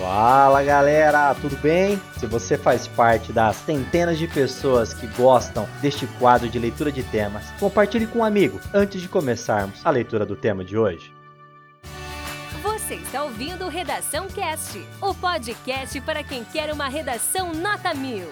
Fala galera, tudo bem? Se você faz parte das centenas de pessoas que gostam deste quadro de leitura de temas, compartilhe com um amigo antes de começarmos a leitura do tema de hoje. Você está ouvindo Redação Cast, o podcast para quem quer uma redação nota mil.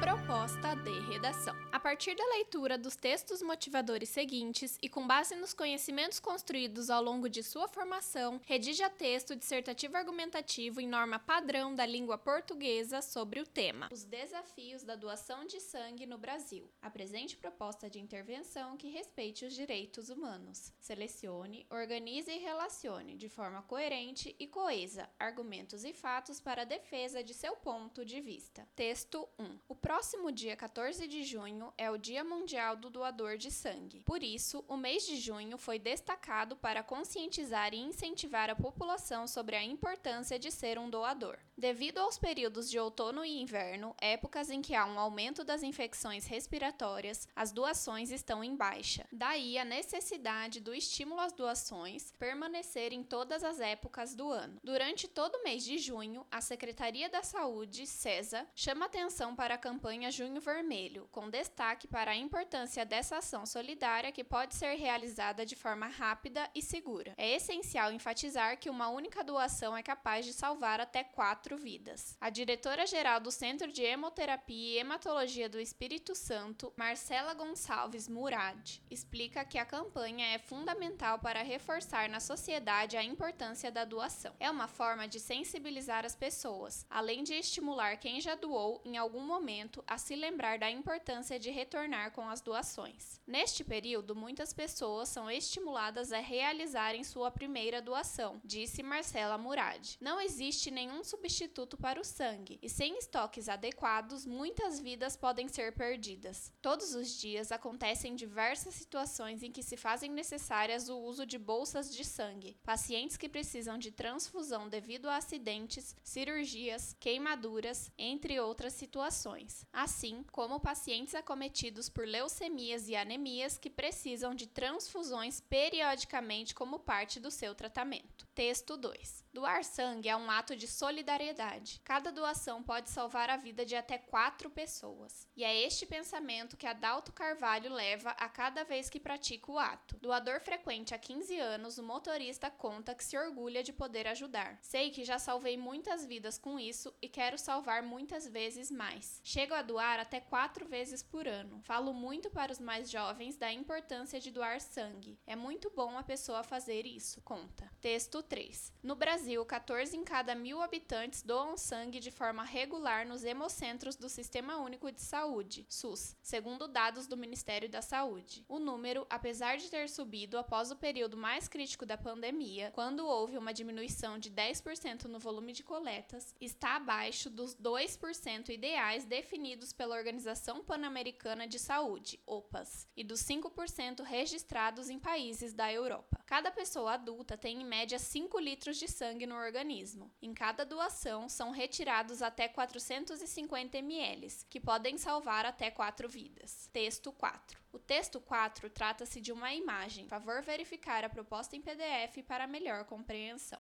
Proposta de redação. A partir da leitura dos textos motivadores seguintes e com base nos conhecimentos construídos ao longo de sua formação, redija texto dissertativo argumentativo em norma padrão da língua portuguesa sobre o tema: Os desafios da doação de sangue no Brasil. Apresente proposta de intervenção que respeite os direitos humanos. Selecione, organize e relacione de forma coerente e coesa argumentos e fatos para a defesa de seu ponto de vista. Texto 1. O próximo dia 14 de junho é o Dia Mundial do Doador de Sangue. Por isso, o mês de junho foi destacado para conscientizar e incentivar a população sobre a importância de ser um doador. Devido aos períodos de outono e inverno, épocas em que há um aumento das infecções respiratórias, as doações estão em baixa. Daí a necessidade do estímulo às doações permanecer em todas as épocas do ano. Durante todo o mês de junho, a Secretaria da Saúde, CESA, chama atenção para a campanha Junho Vermelho, com destaque para a importância dessa ação solidária que pode ser realizada de forma rápida e segura. É essencial enfatizar que uma única doação é capaz de salvar até quatro quatro vidas. A diretora-geral do Centro de Hemoterapia e Hematologia do Espírito Santo, Marcela Gonçalves Murad, explica que a campanha é fundamental para reforçar na sociedade a importância da doação. É uma forma de sensibilizar as pessoas, além de estimular quem já doou em algum momento a se lembrar da importância de retornar com as doações. Neste período, muitas pessoas são estimuladas a realizarem sua primeira doação, disse Marcela Murad. Não existe nenhum substituto para o sangue, e sem estoques adequados, muitas vidas podem ser perdidas. Todos os dias acontecem diversas situações em que se fazem necessárias o uso de bolsas de sangue, pacientes que precisam de transfusão devido a acidentes, cirurgias, queimaduras, entre outras situações, assim como pacientes acometidos por leucemias e anemias que precisam de transfusões periodicamente como parte do seu tratamento. Texto 2. Doar sangue é um ato de solidariedade. Cada doação pode salvar a vida de até quatro pessoas. E é este pensamento que Adalto Carvalho leva a cada vez que pratica o ato. Doador frequente há 15 anos, o motorista conta que se orgulha de poder ajudar. Sei que já salvei muitas vidas com isso e quero salvar muitas vezes mais. Chego a doar até quatro vezes por ano. Falo muito para os mais jovens da importância de doar sangue. É muito bom a pessoa fazer isso, conta. Texto 3. No Brasil, 14 em cada mil habitantes doam sangue de forma regular nos hemocentros do Sistema Único de Saúde, SUS, segundo dados do Ministério da Saúde. O número, apesar de ter subido após o período mais crítico da pandemia, quando houve uma diminuição de 10% no volume de coletas, está abaixo dos 2% ideais definidos pela Organização Pan-Americana de Saúde, OPAS, e dos 5% registrados em países da Europa. Cada pessoa adulta tem em média 5 litros de sangue no organismo. Em cada doação, são retirados até 450 ml, que podem salvar até 4 vidas. Texto 4. O texto 4 trata-se de uma imagem. Favor verificar a proposta em PDF para melhor compreensão.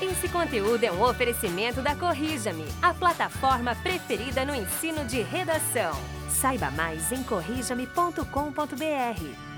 Esse conteúdo é um oferecimento da Corrija-me, a plataforma preferida no ensino de redação. Saiba mais em corrijame.com.br.